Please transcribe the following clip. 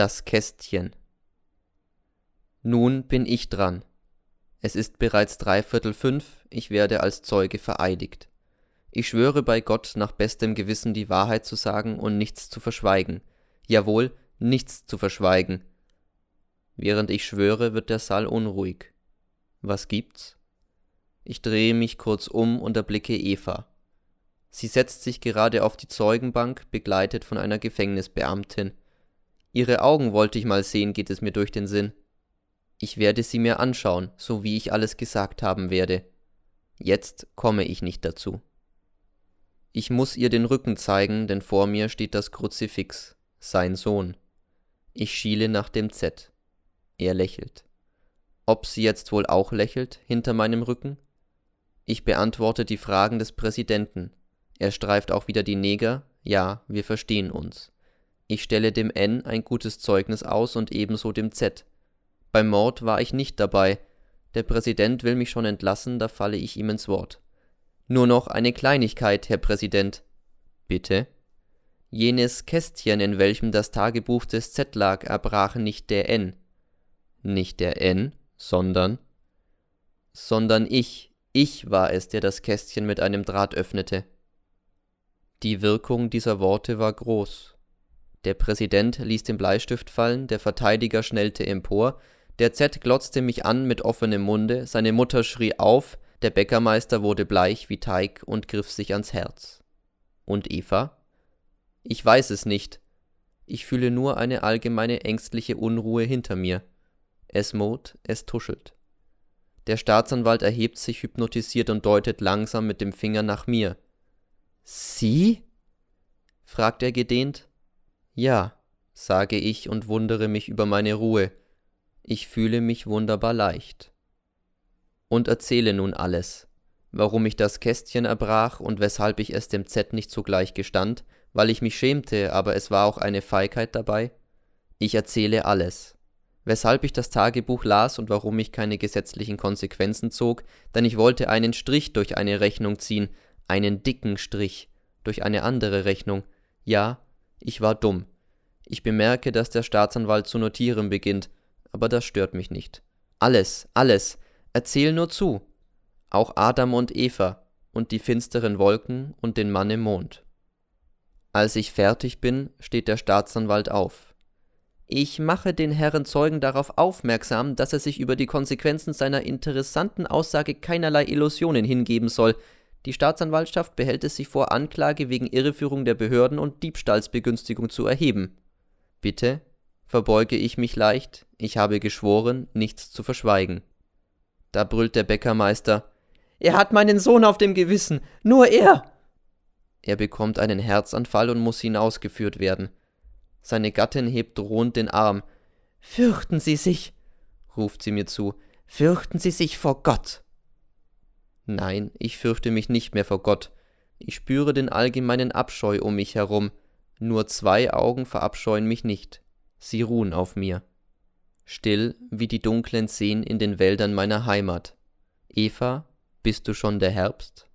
Das Kästchen. Nun bin ich dran. Es ist bereits dreiviertel fünf, ich werde als Zeuge vereidigt. Ich schwöre bei Gott nach bestem Gewissen die Wahrheit zu sagen und nichts zu verschweigen. Jawohl, nichts zu verschweigen. Während ich schwöre, wird der Saal unruhig. Was gibt's? Ich drehe mich kurz um und erblicke Eva. Sie setzt sich gerade auf die Zeugenbank, begleitet von einer Gefängnisbeamtin. Ihre Augen wollte ich mal sehen, geht es mir durch den Sinn. Ich werde sie mir anschauen, so wie ich alles gesagt haben werde. Jetzt komme ich nicht dazu. Ich muss ihr den Rücken zeigen, denn vor mir steht das Kruzifix, sein Sohn. Ich schiele nach dem Z. Er lächelt. Ob sie jetzt wohl auch lächelt, hinter meinem Rücken? Ich beantworte die Fragen des Präsidenten. Er streift auch wieder die Neger. Ja, wir verstehen uns. Ich stelle dem N ein gutes Zeugnis aus und ebenso dem Z. Beim Mord war ich nicht dabei. Der Präsident will mich schon entlassen, da falle ich ihm ins Wort. Nur noch eine Kleinigkeit, Herr Präsident. Bitte? Jenes Kästchen, in welchem das Tagebuch des Z lag, erbrach nicht der N. Nicht der N, sondern sondern ich, ich war es, der das Kästchen mit einem Draht öffnete. Die Wirkung dieser Worte war groß. Der Präsident ließ den Bleistift fallen, der Verteidiger schnellte empor, der Z glotzte mich an mit offenem Munde, seine Mutter schrie auf, der Bäckermeister wurde bleich wie Teig und griff sich ans Herz. Und Eva? Ich weiß es nicht. Ich fühle nur eine allgemeine ängstliche Unruhe hinter mir. Es mot, es tuschelt. Der Staatsanwalt erhebt sich hypnotisiert und deutet langsam mit dem Finger nach mir. Sie? fragt er gedehnt. Ja, sage ich und wundere mich über meine Ruhe. Ich fühle mich wunderbar leicht. Und erzähle nun alles, warum ich das Kästchen erbrach und weshalb ich es dem Z nicht sogleich gestand, weil ich mich schämte, aber es war auch eine Feigheit dabei. Ich erzähle alles. Weshalb ich das Tagebuch las und warum ich keine gesetzlichen Konsequenzen zog, denn ich wollte einen Strich durch eine Rechnung ziehen, einen dicken Strich durch eine andere Rechnung. Ja, ich war dumm. Ich bemerke, dass der Staatsanwalt zu notieren beginnt, aber das stört mich nicht. Alles, alles, erzähl nur zu. Auch Adam und Eva und die finsteren Wolken und den Mann im Mond. Als ich fertig bin, steht der Staatsanwalt auf. Ich mache den Herren Zeugen darauf aufmerksam, dass er sich über die Konsequenzen seiner interessanten Aussage keinerlei Illusionen hingeben soll, die Staatsanwaltschaft behält es sich vor, Anklage wegen Irreführung der Behörden und Diebstahlsbegünstigung zu erheben. Bitte, verbeuge ich mich leicht, ich habe geschworen, nichts zu verschweigen. Da brüllt der Bäckermeister Er hat meinen Sohn auf dem Gewissen, nur er. Er bekommt einen Herzanfall und muss hinausgeführt werden. Seine Gattin hebt drohend den Arm. Fürchten Sie sich, ruft sie mir zu, fürchten Sie sich vor Gott. Nein, ich fürchte mich nicht mehr vor Gott. Ich spüre den allgemeinen Abscheu um mich herum. Nur zwei Augen verabscheuen mich nicht. Sie ruhen auf mir. Still wie die dunklen Seen in den Wäldern meiner Heimat. Eva, bist du schon der Herbst?